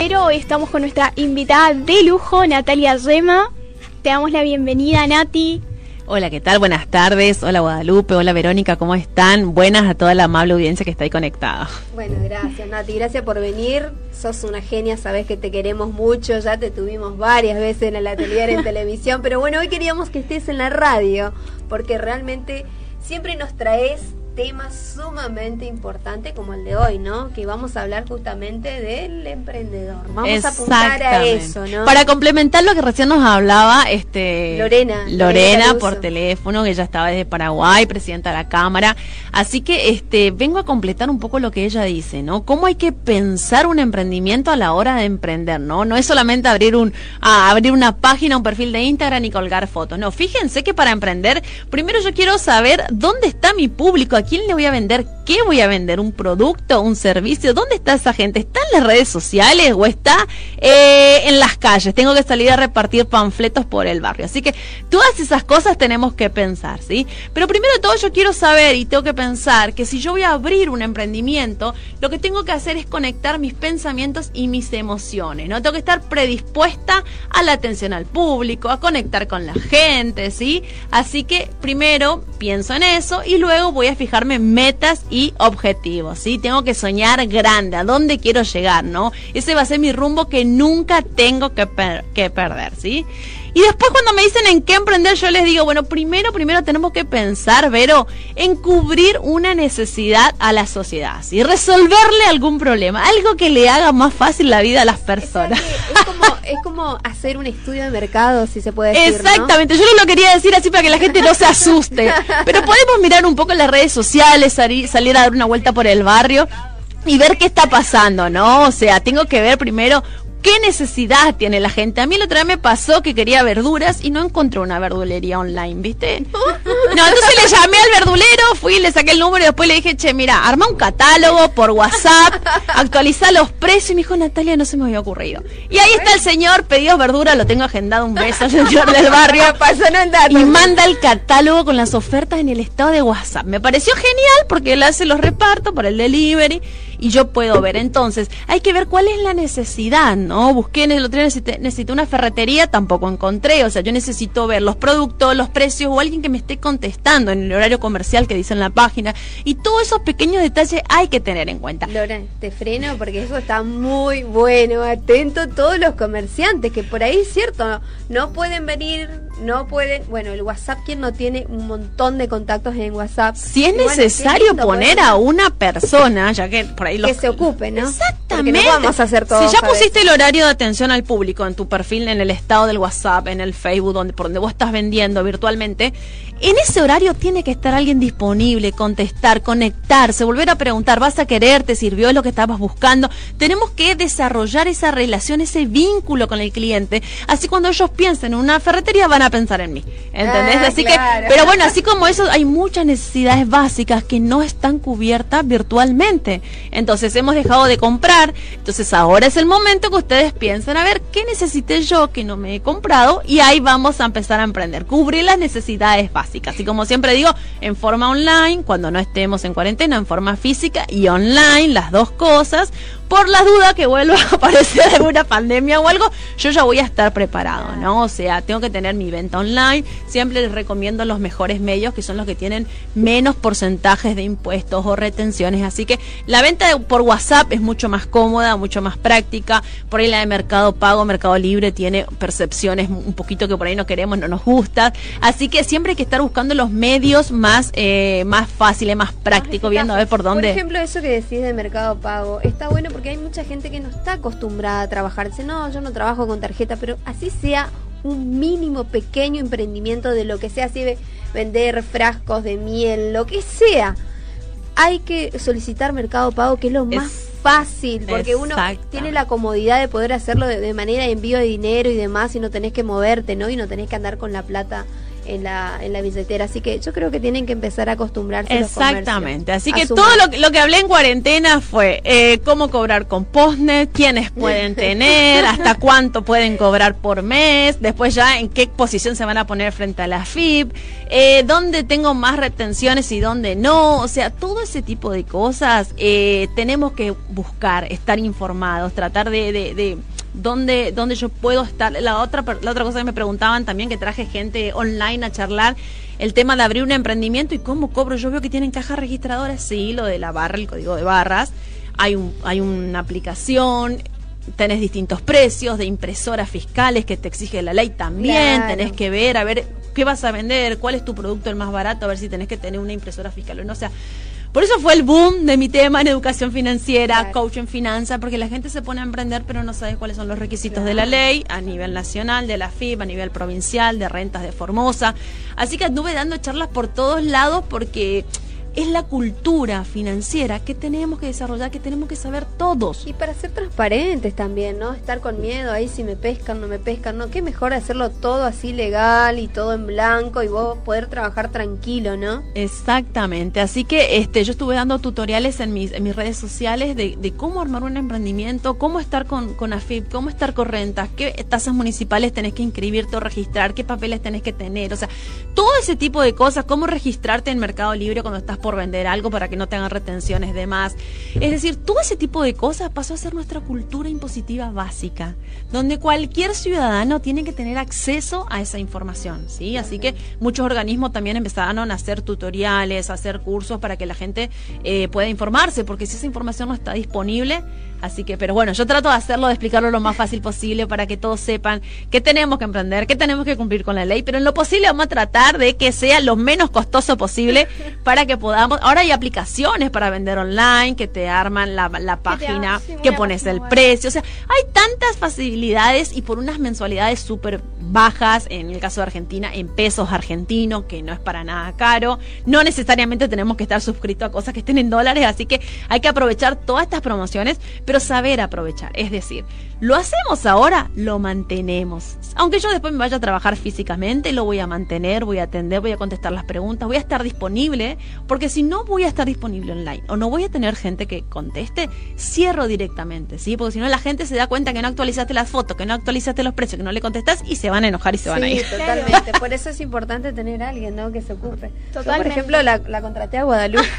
Pero hoy estamos con nuestra invitada de lujo, Natalia Rema. Te damos la bienvenida, Nati. Hola, ¿qué tal? Buenas tardes. Hola Guadalupe, hola Verónica, ¿cómo están? Buenas a toda la amable audiencia que está ahí conectada. Bueno, gracias Nati, gracias por venir. Sos una genia, sabes que te queremos mucho, ya te tuvimos varias veces en el atelier en televisión, pero bueno, hoy queríamos que estés en la radio, porque realmente siempre nos traes tema sumamente importante como el de hoy, ¿no? Que vamos a hablar justamente del emprendedor. Vamos a apuntar a eso, ¿no? Para complementar lo que recién nos hablaba, este Lorena, Lorena, por teléfono, que ella estaba desde Paraguay, presidenta de la Cámara. Así que este vengo a completar un poco lo que ella dice, ¿no? Cómo hay que pensar un emprendimiento a la hora de emprender, ¿no? No es solamente abrir un abrir una página, un perfil de Instagram y colgar fotos. No, fíjense que para emprender, primero yo quiero saber dónde está mi público, ¿A quién le voy a vender? ¿Qué voy a vender? ¿Un producto? ¿Un servicio? ¿Dónde está esa gente? ¿Está en las redes sociales o está eh, en las calles? Tengo que salir a repartir panfletos por el barrio. Así que todas esas cosas tenemos que pensar, ¿sí? Pero primero de todo yo quiero saber y tengo que pensar que si yo voy a abrir un emprendimiento, lo que tengo que hacer es conectar mis pensamientos y mis emociones, ¿no? Tengo que estar predispuesta a la atención al público, a conectar con la gente, ¿sí? Así que primero pienso en eso y luego voy a fijar metas y objetivos, ¿sí? Tengo que soñar grande, a dónde quiero llegar, ¿no? Ese va a ser mi rumbo que nunca tengo que, que perder, ¿sí? Y después cuando me dicen en qué emprender, yo les digo, bueno, primero, primero tenemos que pensar, Vero, en cubrir una necesidad a la sociedad, y resolverle algún problema, algo que le haga más fácil la vida a las personas. Es como, es como hacer un estudio de mercado, si se puede decir. Exactamente, yo no lo quería decir así para que la gente no se asuste, pero podemos mirar un poco las redes sociales, salir a dar una vuelta por el barrio y ver qué está pasando, ¿no? O sea, tengo que ver primero ¿Qué necesidad tiene la gente? A mí la otra vez me pasó que quería verduras y no encontré una verdulería online, ¿viste? No, entonces le llamé al verdulero, fui, le saqué el número y después le dije, che, mira, arma un catálogo por WhatsApp, actualiza los precios. Y me dijo, Natalia, no se me había ocurrido. Y ahí está el señor, pedidos verduras, lo tengo agendado, un beso al señor del barrio. y manda el catálogo con las ofertas en el estado de WhatsApp. Me pareció genial porque él hace los repartos por el delivery y yo puedo ver. Entonces, hay que ver cuál es la necesidad, ¿no? Busqué en el otro necesité, necesité una ferretería, tampoco encontré. O sea, yo necesito ver los productos, los precios o alguien que me esté contestando en el horario comercial que dice en la página. Y todos esos pequeños detalles hay que tener en cuenta. Lora, te freno porque eso está muy bueno. Atento todos los comerciantes que por ahí, cierto, no pueden venir, no pueden. Bueno, el WhatsApp, quien no tiene un montón de contactos en WhatsApp? Si es necesario poner a una persona, ya que por ahí que se ocupe, ¿no? Exactamente. vamos a hacer todo. Si ya pusiste el horario de atención al público en tu perfil, en el estado del WhatsApp, en el Facebook, donde, por donde vos estás vendiendo virtualmente, en ese horario tiene que estar alguien disponible, contestar, conectarse, volver a preguntar, ¿vas a querer? ¿Te sirvió lo que estabas buscando? Tenemos que desarrollar esa relación, ese vínculo con el cliente. Así cuando ellos piensen en una ferretería van a pensar en mí. ¿Entendés? Ah, así que, pero bueno, así como eso, hay muchas necesidades básicas que no están cubiertas virtualmente. Entonces hemos dejado de comprar. Entonces ahora es el momento que ustedes piensen a ver qué necesité yo que no me he comprado y ahí vamos a empezar a emprender. Cubrir las necesidades básicas. Así como siempre digo, en forma online, cuando no estemos en cuarentena, en forma física y online, las dos cosas, por la duda que vuelva a aparecer alguna pandemia o algo, yo ya voy a estar preparado, ¿no? O sea, tengo que tener mi venta online. Siempre les recomiendo los mejores medios, que son los que tienen menos porcentajes de impuestos o retenciones. Así que la venta por WhatsApp es mucho más cómoda, mucho más práctica. Por ahí la de Mercado Pago, Mercado Libre tiene percepciones un poquito que por ahí no queremos, no nos gusta. Así que siempre hay que estar buscando los medios más, eh, más fáciles, más prácticos, viendo a ver por dónde. Por ejemplo, eso que decís de Mercado Pago, está bueno porque porque hay mucha gente que no está acostumbrada a trabajar. Dice, no, yo no trabajo con tarjeta, pero así sea un mínimo pequeño emprendimiento de lo que sea, así de vender frascos de miel, lo que sea. Hay que solicitar Mercado Pago, que es lo más fácil, porque uno tiene la comodidad de poder hacerlo de, de, manera de envío de dinero y demás, y no tenés que moverte, ¿no? Y no tenés que andar con la plata en la, en la billetera. Así que yo creo que tienen que empezar a acostumbrarse. Exactamente. Así que todo lo, lo, que hablé en cuarentena fue eh, cómo cobrar con postnet, quiénes pueden tener, hasta cuánto pueden cobrar por mes, después ya en qué posición se van a poner frente a la FIP, eh, dónde tengo más retenciones y dónde no. O sea, todo ese tipo de cosas eh, tenemos que buscar, estar informados, tratar de, de, de dónde, dónde yo puedo estar. La otra, la otra cosa que me preguntaban también, que traje gente online a charlar, el tema de abrir un emprendimiento y cómo cobro. Yo veo que tienen cajas registradoras, sí, lo de la barra, el código de barras. Hay, un, hay una aplicación, tenés distintos precios de impresoras fiscales que te exige la ley también, tenés que ver, a ver qué vas a vender, cuál es tu producto el más barato, a ver si tenés que tener una impresora fiscal o no. O sea, por eso fue el boom de mi tema en educación financiera, coach en finanzas, porque la gente se pone a emprender pero no sabe cuáles son los requisitos de la ley a nivel nacional, de la FIB, a nivel provincial, de rentas de Formosa. Así que anduve dando charlas por todos lados porque es la cultura financiera que tenemos que desarrollar, que tenemos que saber todos. Y para ser transparentes también, ¿no? Estar con miedo ahí si me pescan, no me pescan, ¿no? Qué mejor hacerlo todo así legal y todo en blanco y vos poder trabajar tranquilo, ¿no? Exactamente. Así que este, yo estuve dando tutoriales en mis, en mis redes sociales de, de cómo armar un emprendimiento, cómo estar con, con AFIP, cómo estar con rentas, qué tasas municipales tenés que inscribirte o registrar, qué papeles tenés que tener, o sea, todo ese tipo de cosas, cómo registrarte en Mercado Libre cuando estás por vender algo para que no tengan retenciones de más. Es decir, todo ese tipo de cosas pasó a ser nuestra cultura impositiva básica, donde cualquier ciudadano tiene que tener acceso a esa información, ¿sí? Así que muchos organismos también empezaron a hacer tutoriales, a hacer cursos para que la gente eh, pueda informarse, porque si esa información no está disponible, Así que, pero bueno, yo trato de hacerlo, de explicarlo lo más fácil posible para que todos sepan que tenemos que emprender, que tenemos que cumplir con la ley, pero en lo posible vamos a tratar de que sea lo menos costoso posible para que podamos. Ahora hay aplicaciones para vender online que te arman la, página, que, pones el precio. O sea, hay tantas facilidades y por unas mensualidades súper bajas, en el caso de Argentina, en pesos argentinos, que no es para nada caro. No necesariamente tenemos que estar suscritos a cosas que estén en dólares, así que hay que aprovechar todas estas promociones pero saber aprovechar. Es decir, lo hacemos ahora, lo mantenemos. Aunque yo después me vaya a trabajar físicamente, lo voy a mantener, voy a atender, voy a contestar las preguntas, voy a estar disponible, porque si no voy a estar disponible online o no voy a tener gente que conteste, cierro directamente, ¿sí? Porque si no la gente se da cuenta que no actualizaste las fotos, que no actualizaste los precios, que no le contestas y se van a enojar y se van a ir. totalmente. Por eso es importante tener a alguien, ¿no? Que se ocupe. por ejemplo, la, contraté a Guadalupe.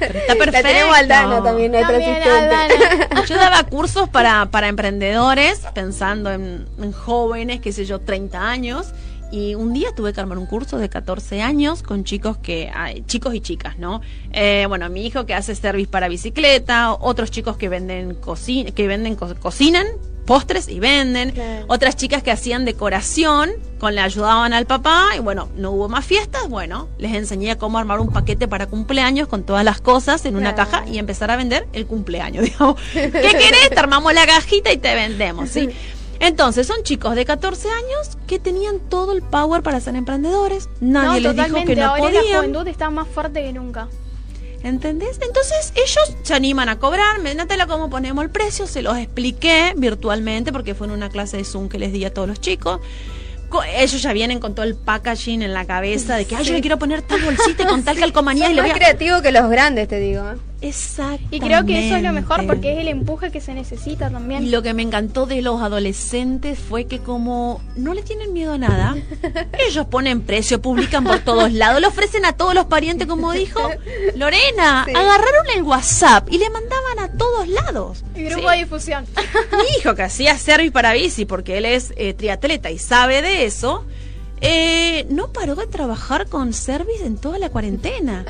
Está perfecto. La tenemos al Dano también, nuestra asistente. Yo daba cursos para, para emprendedores, pensando en, jóvenes, qué sé yo, 30 años. Y un día tuve que armar un curso de 14 años con chicos que, chicos y chicas, ¿no? Eh, bueno, mi hijo que hace service para bicicleta, otros chicos que venden cocina, que venden cocinan, postres y venden. Otras chicas que hacían decoración, con le ayudaban al papá y bueno, no hubo más fiestas, bueno, les enseñé cómo armar un paquete para cumpleaños con todas las cosas en una caja y empezar a vender el cumpleaños, digamos. ¿Qué querés? Te armamos la cajita y te vendemos, ¿sí? Entonces, son chicos de 14 años que tenían todo el power para ser emprendedores. Nadie les dijo que no ahora podían. la juventud está más fuerte que nunca. ¿Entendés? Entonces ellos se animan a cobrar, Natela, cómo ponemos el precio, se los expliqué virtualmente porque fue en una clase de Zoom que les di a todos los chicos. Ellos ya vienen con todo el packaging en la cabeza de que Ay, yo le quiero poner tal bolsita y con tal calcomanía y le voy a... creativo que los grandes, te digo. Exacto. Y creo que eso es lo mejor porque es el empuje que se necesita también. Y lo que me encantó de los adolescentes fue que como no le tienen miedo a nada, ellos ponen precio, publican por todos lados, le ofrecen a todos los parientes, como dijo Lorena, agarraron el WhatsApp y le mandaban a todos lados. Y grupo de difusión. Mi hijo que hacía service para bici porque él es eh, triatleta y sabe de eso eh, no paró de trabajar con Service en toda la cuarentena.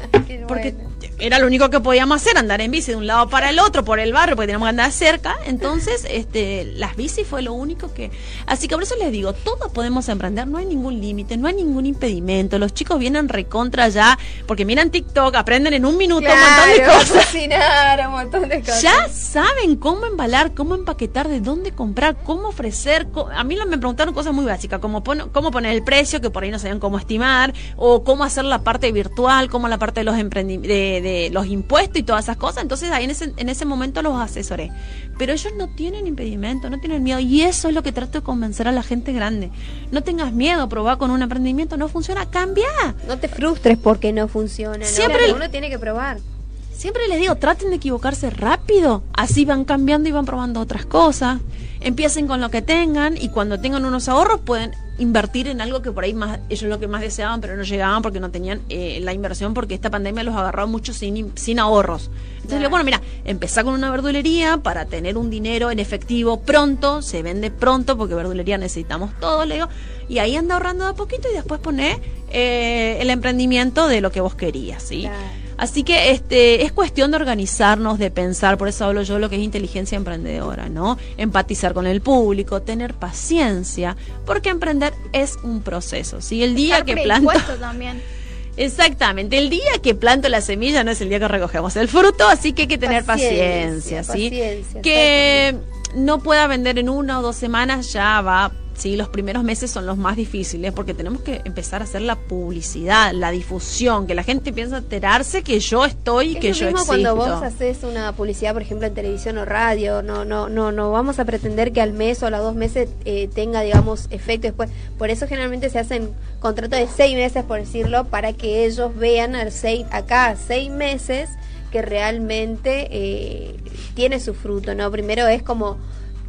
porque era lo único que podíamos hacer, andar en bici de un lado para el otro, por el barrio, porque teníamos que andar cerca. Entonces, este, las bici fue lo único que... Así que por eso les digo, todos podemos emprender, no hay ningún límite, no hay ningún impedimento. Los chicos vienen recontra ya, porque miran TikTok, aprenden en un minuto un montón de cosas. Cocinar, un montón de cosas. Ya saben cómo embalar, cómo empaquetar, de dónde comprar, cómo ofrecer. A mí me preguntaron cosas muy básicas, como cómo poner el precio que por ahí no sabían cómo estimar, o cómo hacer la parte virtual, cómo la parte de los de, de los impuestos y todas esas cosas. Entonces ahí en ese, en ese momento los asesoré. Pero ellos no tienen impedimento, no tienen miedo. Y eso es lo que trato de convencer a la gente grande. No tengas miedo, probar con un emprendimiento, no funciona, cambia. No te frustres porque no funciona. Siempre uno tiene que probar. Siempre les digo, traten de equivocarse rápido, así van cambiando y van probando otras cosas. Empiecen con lo que tengan y cuando tengan unos ahorros pueden invertir en algo que por ahí más ellos lo que más deseaban pero no llegaban porque no tenían eh, la inversión porque esta pandemia los agarró mucho sin, sin ahorros. Entonces, bueno, mira, empezar con una verdulería para tener un dinero en efectivo pronto, se vende pronto porque verdulería necesitamos todo, le digo, y ahí anda ahorrando de a poquito y después pone eh, el emprendimiento de lo que vos querías, ¿sí? Así que este es cuestión de organizarnos, de pensar, por eso hablo yo lo que es inteligencia emprendedora, ¿no? Empatizar con el público, tener paciencia, porque emprender es un proceso. Si el día que planto también. Exactamente, el día que planto la semilla no es el día que recogemos el fruto, así que hay que tener paciencia, ¿sí? Paciencia, que no pueda vender en una o dos semanas ya va Sí, los primeros meses son los más difíciles porque tenemos que empezar a hacer la publicidad, la difusión, que la gente piensa enterarse que yo estoy, que yo existo. cuando vos haces una publicidad, por ejemplo, en televisión o radio, no, no, no, no vamos a pretender que al mes o a los dos meses eh, tenga, digamos, efecto después. Por eso generalmente se hacen contratos de seis meses, por decirlo, para que ellos vean al seis, acá seis meses que realmente eh, tiene su fruto, ¿no? Primero es como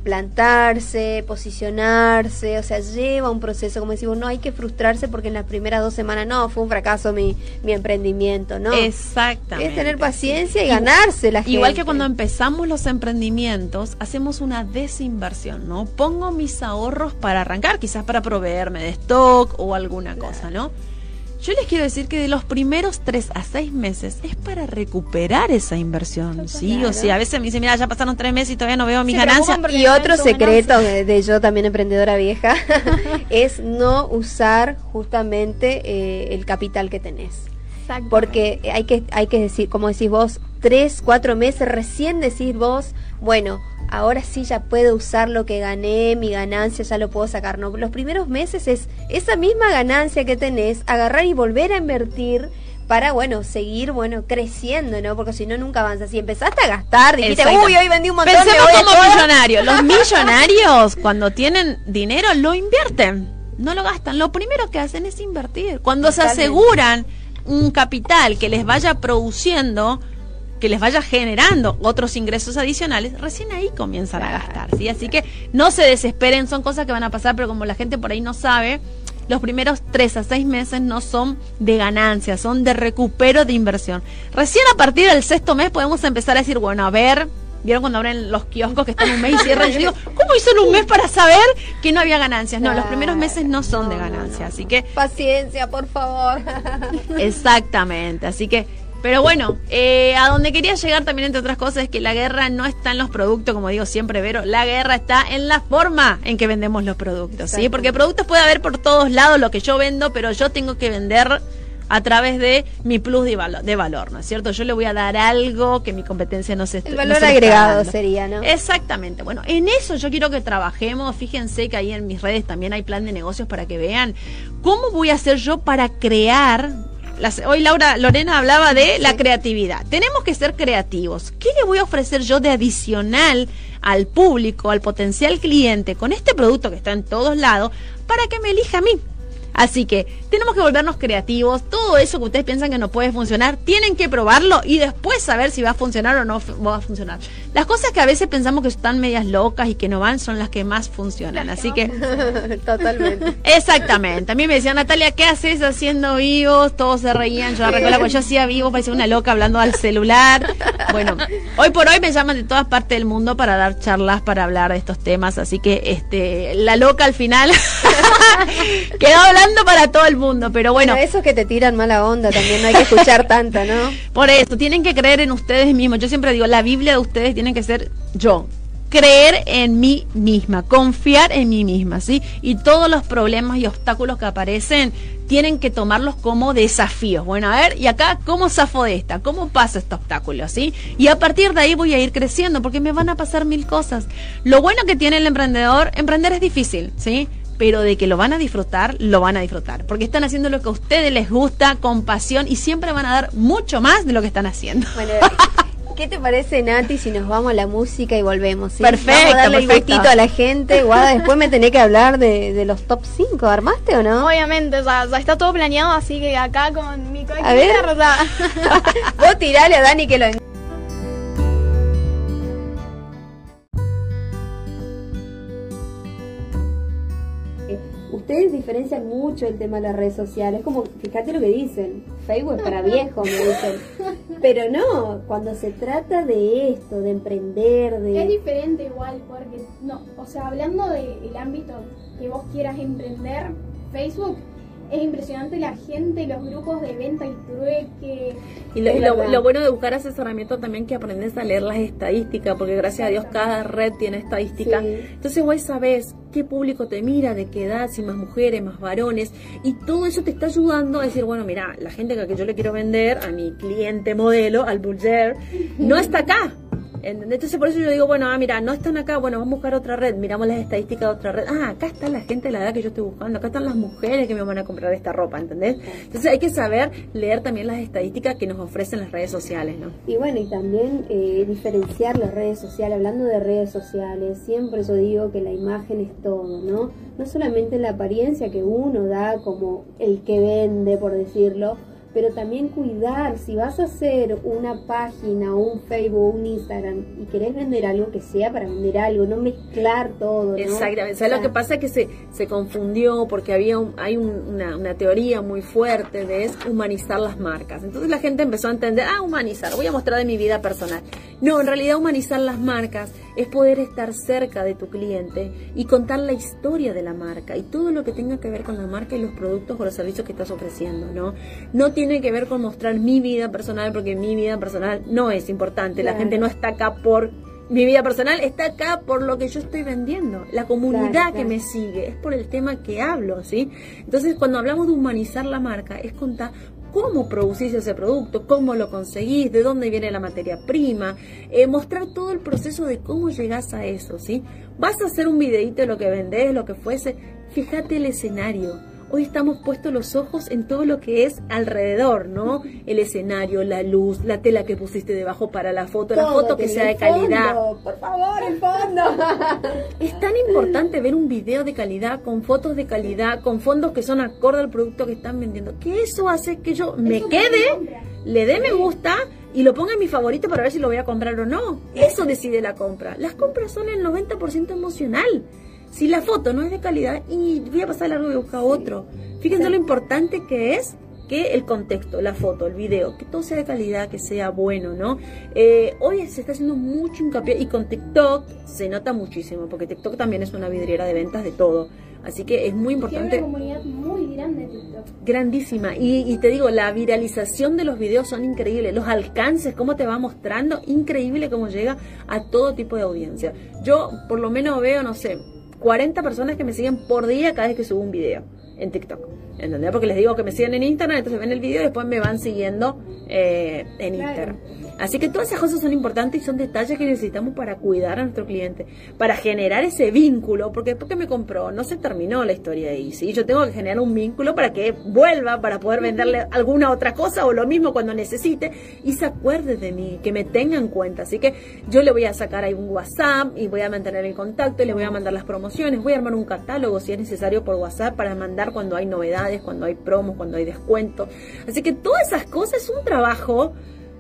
plantarse, posicionarse, o sea, lleva un proceso, como decimos, no hay que frustrarse porque en las primeras dos semanas no, fue un fracaso mi, mi emprendimiento, ¿no? Exactamente. Es tener paciencia y ganarse la gente. Igual que cuando empezamos los emprendimientos, hacemos una desinversión, ¿no? Pongo mis ahorros para arrancar, quizás para proveerme de stock o alguna cosa, ¿no? Yo les quiero decir que de los primeros tres a seis meses es para recuperar esa inversión, ¿sí? O sea, a veces me dicen, mira, ya pasaron tres meses y todavía no veo mis ganancias. Y otro secreto de, yo también emprendedora vieja es no usar justamente eh, el capital que tenés. Porque hay que, hay que decir, como decís vos, tres, cuatro meses, recién decís vos, bueno, ahora sí ya puedo usar lo que gané, mi ganancia ya lo puedo sacar. No, los primeros meses es esa misma ganancia que tenés, agarrar y volver a invertir para, bueno, seguir, bueno, creciendo, ¿no? Porque si no, nunca avanzas. Si empezaste a gastar, dijiste, uy, hoy vendí un montón Pensemos como millonarios. Los millonarios, cuando tienen dinero, lo invierten. No lo gastan. Lo primero que hacen es invertir. Cuando se aseguran un capital que les vaya produciendo que les vaya generando otros ingresos adicionales, recién ahí comienzan a gastar, ¿sí? Así que no se desesperen, son cosas que van a pasar, pero como la gente por ahí no sabe, los primeros tres a seis meses no son de ganancia, son de recupero de inversión. Recién a partir del sexto mes podemos empezar a decir, bueno, a ver, ¿Vieron cuando abren los kioscos que están un mes y cierran? Yo digo, ¿cómo hizo en un mes para saber que no había ganancias? No, los primeros meses no son de ganancia, así que... Paciencia, por favor. Exactamente, así que pero bueno, eh, a donde quería llegar también, entre otras cosas, es que la guerra no está en los productos, como digo siempre, Vero. La guerra está en la forma en que vendemos los productos, ¿sí? Porque productos puede haber por todos lados lo que yo vendo, pero yo tengo que vender a través de mi plus de valor, de valor, ¿no es cierto? Yo le voy a dar algo que mi competencia no se El valor agregado sería, ¿no? Exactamente. Bueno, en eso yo quiero que trabajemos. Fíjense que ahí en mis redes también hay plan de negocios para que vean cómo voy a hacer yo para crear hoy Laura Lorena hablaba de la creatividad. Tenemos que ser creativos. ¿Qué le voy a ofrecer yo de adicional al público, al potencial cliente con este producto que está en todos lados para que me elija a mí? Así que tenemos que volvernos creativos. Todo eso que ustedes piensan que no puede funcionar, tienen que probarlo y después saber si va a funcionar o no va a funcionar. Las cosas que a veces pensamos que están medias locas y que no van son las que más funcionan. Así que. Totalmente. Exactamente. A mí me decían, Natalia, ¿qué haces haciendo vivos? Todos se reían. Yo recuerdo cuando yo hacía vivos, parecía una loca hablando al celular. Bueno, hoy por hoy me llaman de todas partes del mundo para dar charlas, para hablar de estos temas. Así que este la loca al final quedó hablando para todo el mundo. Pero bueno. eso que te tiran mala onda también, no hay que escuchar tanta, ¿no? Por eso, tienen que creer en ustedes mismos. Yo siempre digo, la Biblia de ustedes tiene que ser yo. Creer en mí misma, confiar en mí misma, ¿sí? Y todos los problemas y obstáculos que aparecen tienen que tomarlos como desafíos. Bueno, a ver, y acá, ¿cómo zafo de esta? ¿Cómo pasa este obstáculo? ¿Sí? Y a partir de ahí voy a ir creciendo porque me van a pasar mil cosas. Lo bueno que tiene el emprendedor, emprender es difícil, ¿sí? Pero de que lo van a disfrutar, lo van a disfrutar. Porque están haciendo lo que a ustedes les gusta, con pasión, y siempre van a dar mucho más de lo que están haciendo. Bueno, ¿Qué te parece, Nati, si nos vamos a la música y volvemos? Perfecto, Vamos a darle perfecto. a la gente. Guada, después me tenés que hablar de, de los top 5. ¿Armaste o no? Obviamente, ya, ya está todo planeado, así que acá con mi A ver. coequiper, ya. Vos tirale a Dani que lo... Ustedes diferencian mucho el tema de las redes sociales. Como, fíjate lo que dicen. Facebook es para viejos, me dicen. Pero no, cuando se trata de esto, de emprender, Es de... diferente igual, porque, no, o sea, hablando del ámbito que vos quieras emprender, Facebook, es impresionante la gente, los grupos de venta y trueque. Y lo, Es y lo- verdad. lo bueno de buscar asesoramiento también que aprendes a leer las estadísticas, porque gracias a Dios cada red tiene estadística. Sí. Entonces vos sabés qué público te mira, de qué edad, si más mujeres, más varones, y todo eso te está ayudando a decir, bueno, mira, la gente que yo le quiero vender, a mi cliente modelo, al Bulger, no está acá. ¿Entendés? Entonces por eso yo digo, bueno, ah, mira, no están acá, bueno, vamos a buscar otra red, miramos las estadísticas de otra red. Ah, acá está la gente de la edad que yo estoy buscando, acá están las mujeres que me van a comprar esta ropa, ¿entendés? Entonces hay que saber leer también las estadísticas que nos ofrecen las redes sociales, ¿no? Y bueno, y también eh, diferenciar las redes sociales, hablando de redes sociales, siempre yo digo que la imagen es todo, ¿no? No solamente la apariencia que uno da como el que vende, por decirlo, pero también cuidar, si vas a hacer una página, un Facebook, un Instagram y querés vender algo que sea para vender algo, no mezclar todo, ¿no? Exactamente. O ¿Sabes lo que pasa? Que se, se confundió porque había un- hay un- una, una teoría muy fuerte de es humanizar las marcas. Entonces la gente empezó a entender, ah, humanizar, voy a mostrar de mi vida personal. No, en realidad humanizar las marcas es poder estar cerca de tu cliente y contar la historia de la marca y todo lo que tenga que ver con la marca y los productos o los servicios que estás ofreciendo, ¿no? No tiene que ver con mostrar mi vida personal porque mi vida personal no es importante. La gente no está acá por mi vida personal está acá por lo que yo estoy vendiendo. La comunidad Claro, que me sigue es por el tema que hablo, ¿sí? Entonces, cuando hablamos de humanizar la marca, es contar cómo producís ese producto, cómo lo conseguís, de dónde viene la materia prima, eh, mostrar todo el proceso de cómo llegás a eso, ¿sí? Vas a hacer un videíto de lo que vendés, lo que fuese, fíjate el escenario. Hoy estamos puestos los ojos en todo lo que es alrededor, ¿no? El escenario, la luz, la tela que pusiste debajo para la foto, la foto que sea de calidad. fondo, por favor, el fondo. Es tan importante ver un video de calidad, con fotos de calidad, con fondos que son acorde al producto que están vendiendo, que eso hace que yo me quede, le dé me gusta y lo ponga en mi favorito para ver si lo voy a comprar o no. Eso decide la compra. Las compras son el 90% emocional. Si la foto no es de calidad, y voy a pasar largo y buscar otro. Fíjense lo importante que es que el contexto, la foto, el video, que todo sea de calidad, que sea bueno, ¿no? Eh, hoy se está haciendo mucho hincapié y con TikTok se nota muchísimo, porque TikTok también es una vidriera de ventas de todo. Así que es muy Tiene una importante comunidad muy grande TikTok. grandísima. Y, y te digo, la viralización de los videos son increíbles. Los alcances, cómo te va mostrando, increíble cómo llega a todo tipo de audiencia. Yo por lo menos veo, no sé, 40 personas que me siguen por día cada vez que subo un video en TikTok. ¿Entendés? Porque les digo que me siguen en Instagram, entonces ven el video y después me van siguiendo eh, en Claro. Instagram. Así que todas esas cosas son importantes y son detalles que necesitamos para cuidar a nuestro cliente, para generar ese vínculo, porque después que me compró no se terminó la historia ahí, ¿sí? Yo tengo que generar un vínculo para que vuelva, para poder venderle alguna otra cosa o lo mismo cuando necesite y se acuerde de mí, que me tenga en cuenta. Así que yo le voy a sacar ahí un WhatsApp y voy a mantener el contacto y le voy a mandar las promociones, voy a armar un catálogo si es necesario por WhatsApp para mandar cuando hay novedades, cuando hay promos, cuando hay descuentos. Así que todas esas cosas es un trabajo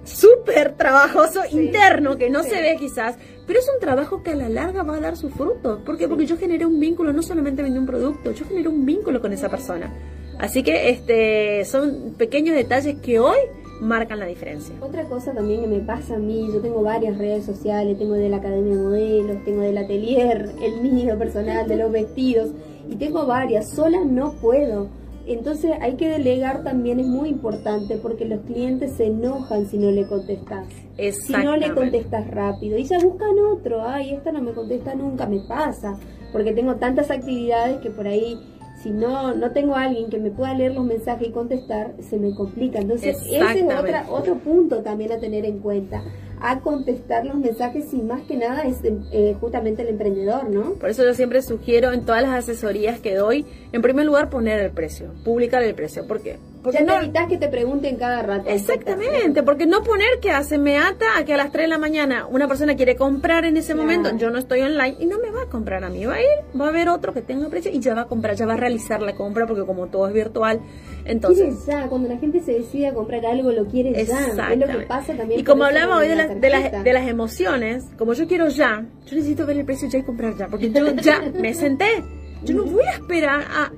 súper trabajoso interno que no se ve quizás, pero es un trabajo que a la larga va a dar sus frutos. ¿Por qué? Porque yo generé un vínculo, no solamente vendí un producto, yo generé un vínculo con esa persona. Así que este son pequeños detalles que hoy marcan la diferencia. Otra cosa también que me pasa a mí, yo tengo varias redes sociales, tengo de la Academia de Modelos, tengo del atelier, el mío personal, de los vestidos, y tengo varias, sola no puedo. Entonces hay que delegar también, es muy importante, porque los clientes se enojan si no le contestas. Si no le contestas rápido, y ya buscan otro, ay, esta no me contesta nunca, me pasa, porque tengo tantas actividades que por ahí si no no tengo a alguien que me pueda leer los mensajes y contestar, se me complica. Entonces, ese es otra, otro punto también a tener en cuenta. A contestar los mensajes y más que nada es eh, justamente el emprendedor, ¿no? Por eso yo siempre sugiero en todas las asesorías que doy, en primer lugar poner el precio, publicar el precio. ¿Por qué? Porque ya no, evitas que te pregunten cada rato. Exactamente, porque no poner que hace me ata a que a las 3 de la mañana una persona quiere comprar en ese Claro. momento, yo no estoy online y no me va a comprar a mí, va a ir, va a haber otro que tenga precio y ya va a comprar, ya va a realizar la compra porque como todo es virtual, entonces... Quiere ya, cuando la gente se decide a comprar algo, lo quiere ya. Es lo que pasa también. Y como hablaba hoy de, la las de, las, tarjeta. de las emociones, como yo quiero ya, yo necesito ver el precio ya y comprar ya, porque yo ya me senté. Yo no voy a esperar a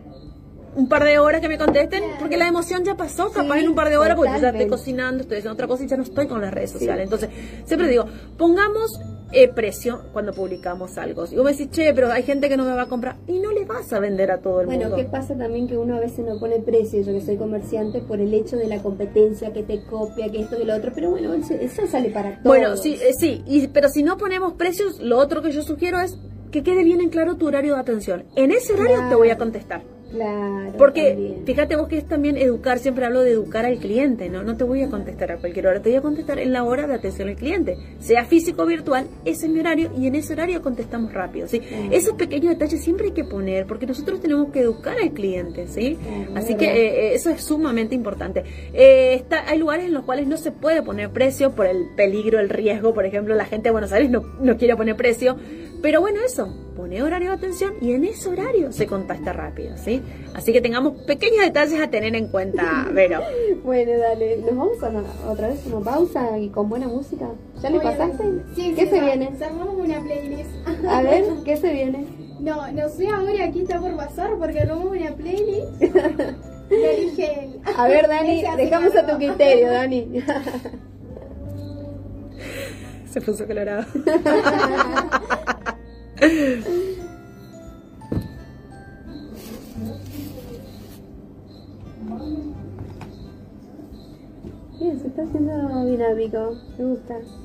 un par de horas que me contesten, porque la emoción ya pasó, capaz Sí, en un par de horas, porque yo ya estoy cocinando, estoy haciendo otra cosa y ya no estoy con las redes sociales. Entonces, siempre digo, pongamos eh, precio cuando publicamos algo. Si vos me decís, che, pero hay gente que no me va a comprar, y no le vas a vender a todo el Bueno, mundo. ¿qué pasa también que uno a veces no pone precio? Yo que soy comerciante por el hecho de la competencia, que te copia, que esto, que lo otro. Pero bueno, eso, eso sale para todos. Bueno, sí, eh, sí, y, pero si no ponemos precios, lo otro que yo sugiero es que quede bien en claro tu horario de atención. En ese horario Claro. te voy a contestar. Claro. Porque también. fíjate vos que es también educar, siempre hablo de educar al cliente, ¿no? No te voy a contestar a cualquier hora, te voy a contestar en la hora de atención al cliente. Sea físico o virtual, ese es mi horario y en ese horario contestamos rápido, ¿sí? Claro. Esos pequeños detalles siempre hay que poner porque nosotros tenemos que educar al cliente, ¿sí? Claro, Así que eh, eh, eso es sumamente importante. Eh, está, hay lugares en los cuales no se puede poner precio por el peligro, el riesgo, por ejemplo, la gente de Buenos Aires no, no quiere poner precio, pero bueno, eso, pone horario de atención y en ese horario se contesta rápido, ¿sí? Así que tengamos pequeños detalles a tener en cuenta, Vero. Bueno, dale. ¿Nos vamos a una- otra vez a una pausa y con buena música? ¿Ya le pasaste? Sí, ¿Qué sí, se ya. viene? Armamos una playlist. A ver, ¿qué se viene? No, no sé ahora qué está por pasar porque armamos una playlist. él. A ver, Dani, dejamos a tu criterio, Dani. Se puso colorado. Está haciendo dinámico. Me gusta.